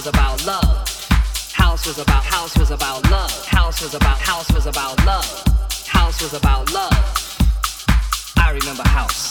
was about love. House was about house was about love. House was about house was about love. House was about love. I remember house.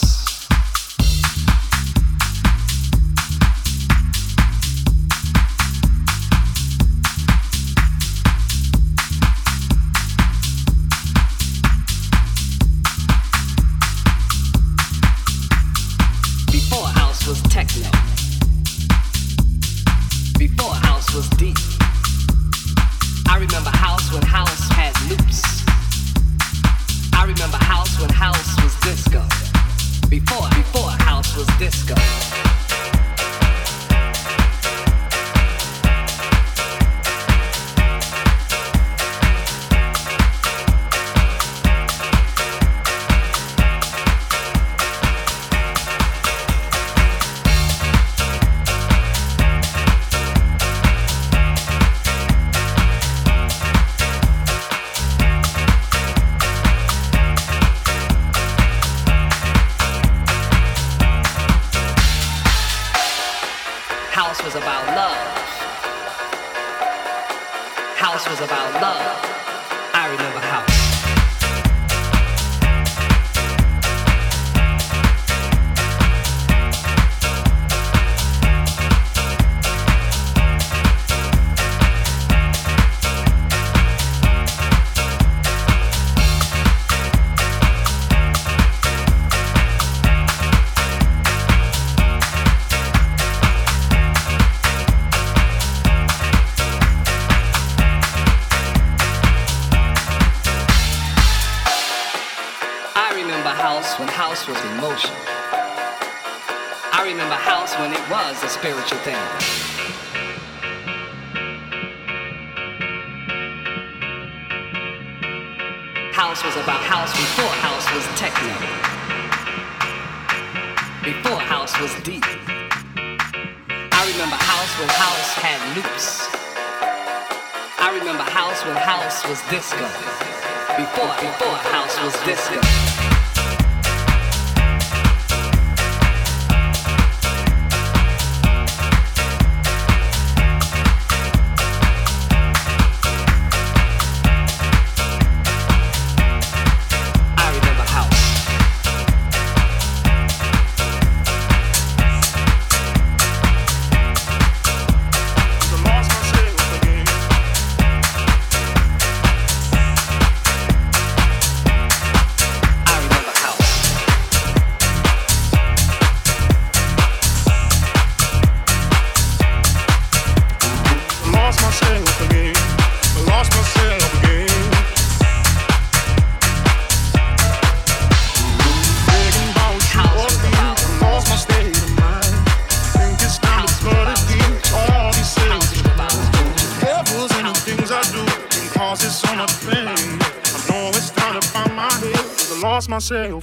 was disco.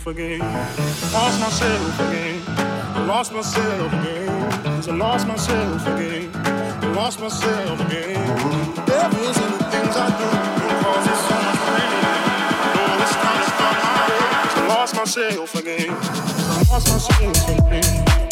again. Lost myself again. I lost myself again. Cause I lost myself again. I lost myself again. The devil in the things I do. Cause it's so much pain. Oh, it's time to stop my way. I lost myself again. I lost myself again.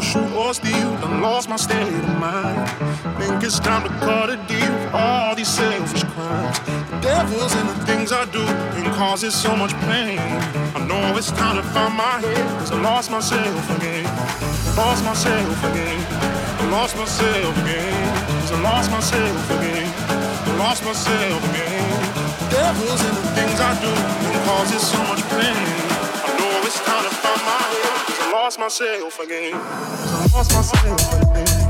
Steal. Done lost my state of mind. Think it's time to cut a deal for all these selfish crimes. The devil's in the things I do and causes so much pain. I know it's time to find my head, cause I lost myself again. Lost myself again. I lost myself again. Cause I lost myself again. I lost myself again. The devil's in the things I do and causes so much pain lost myself again. I lost myself again.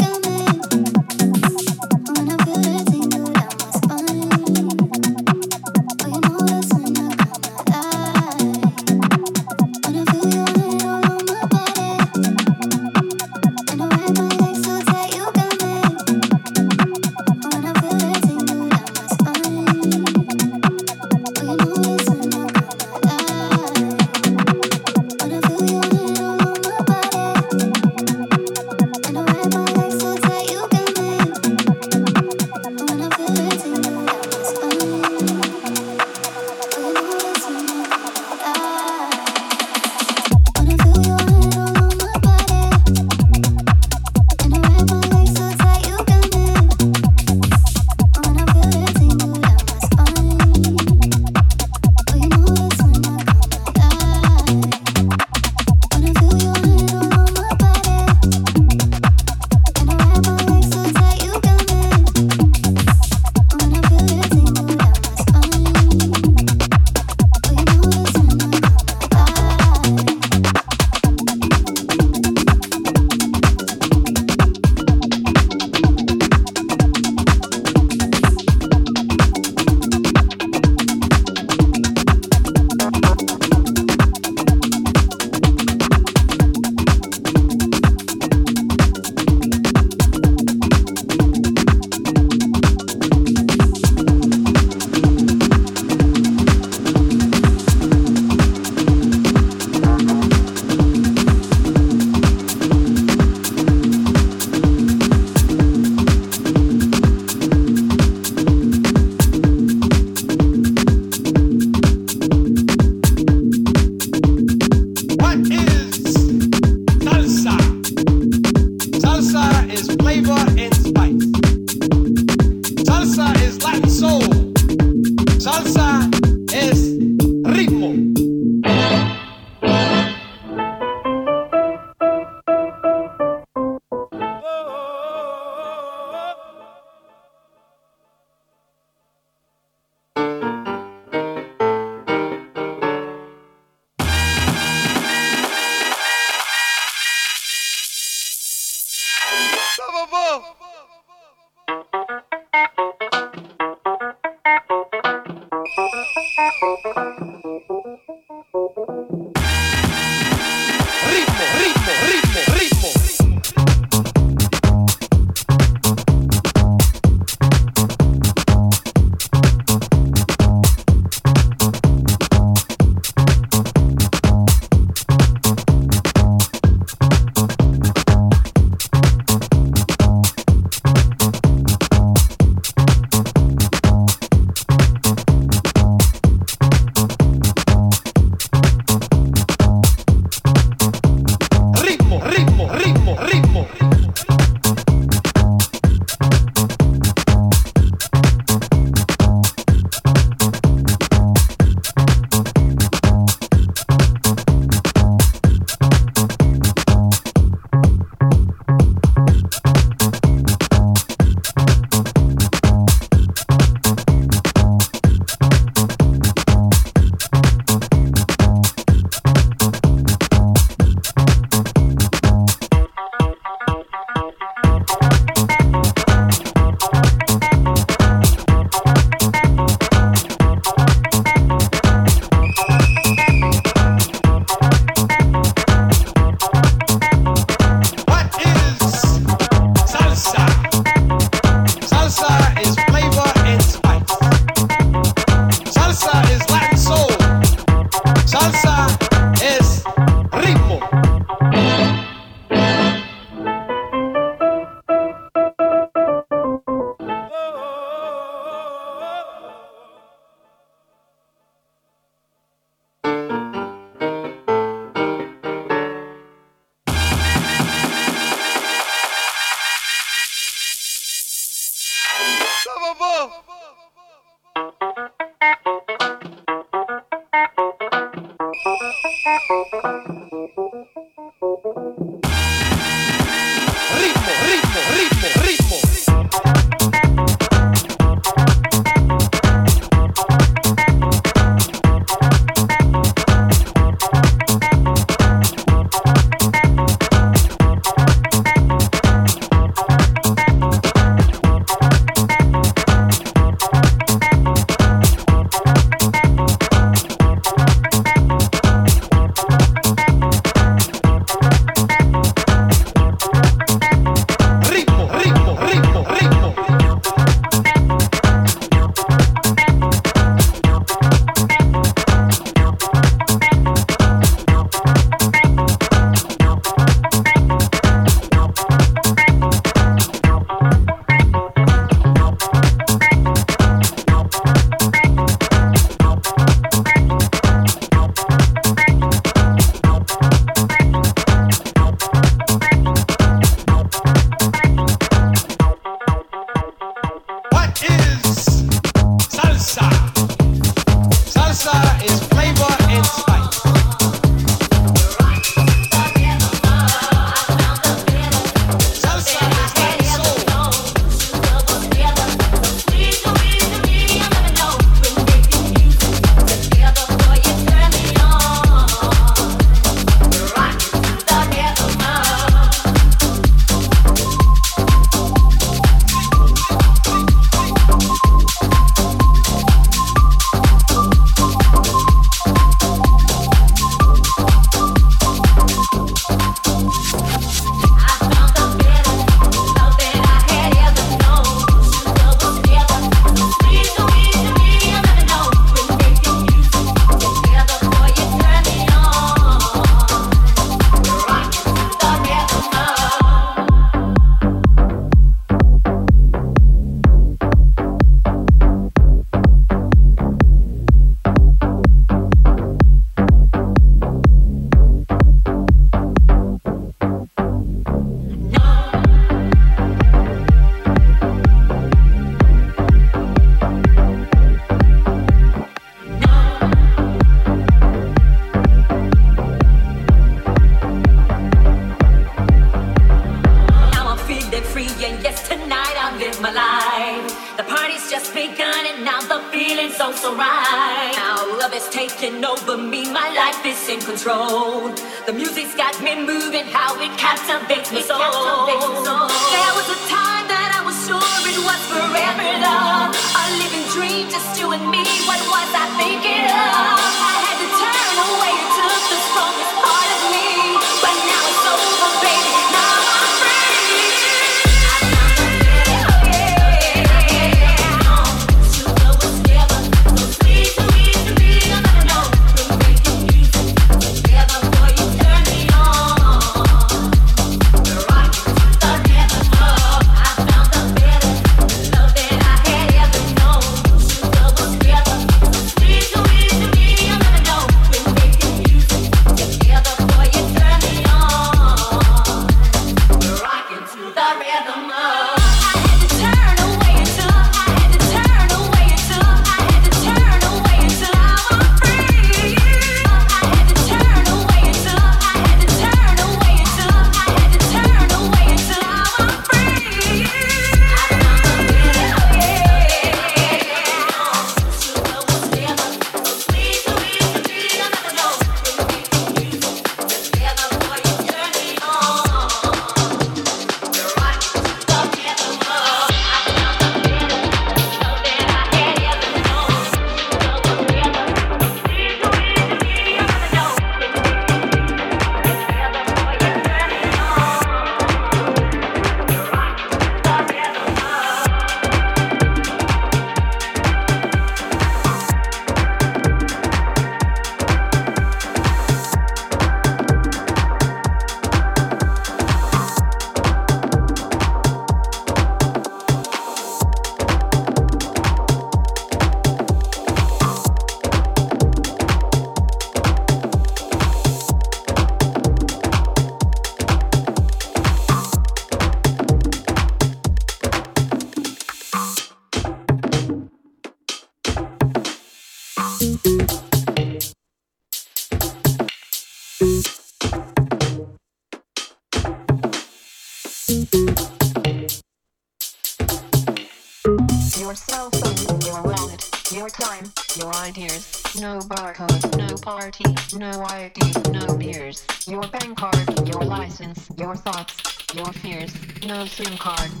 time.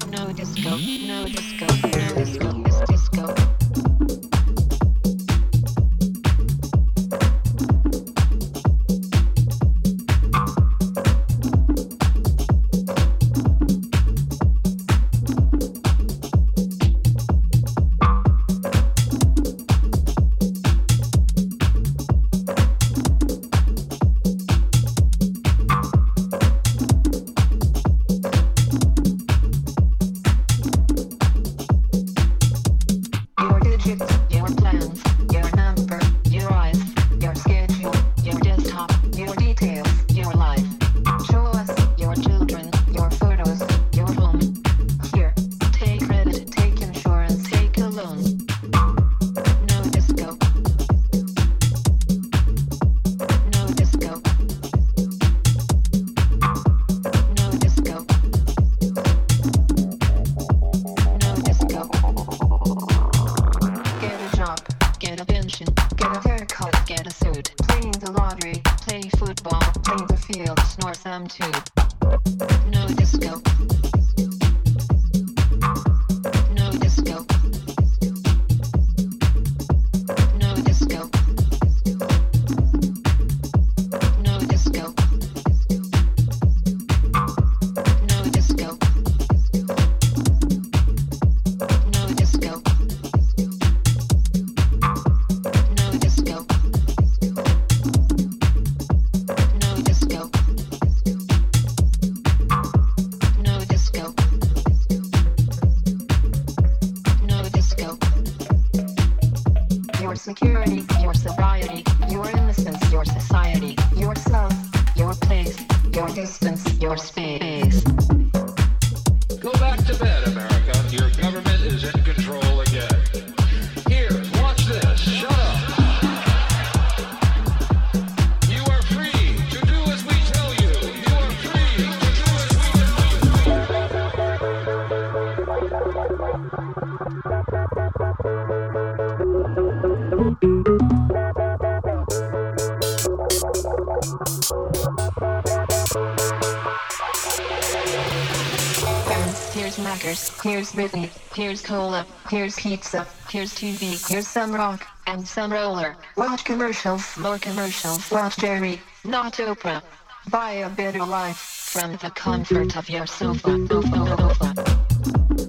Here's Britney, here's Cola, here's pizza, here's TV, here's some rock, and some roller. Watch commercials, more commercials. Watch Jerry, not Oprah. Buy a better life from the comfort of your sofa. sofa, sofa.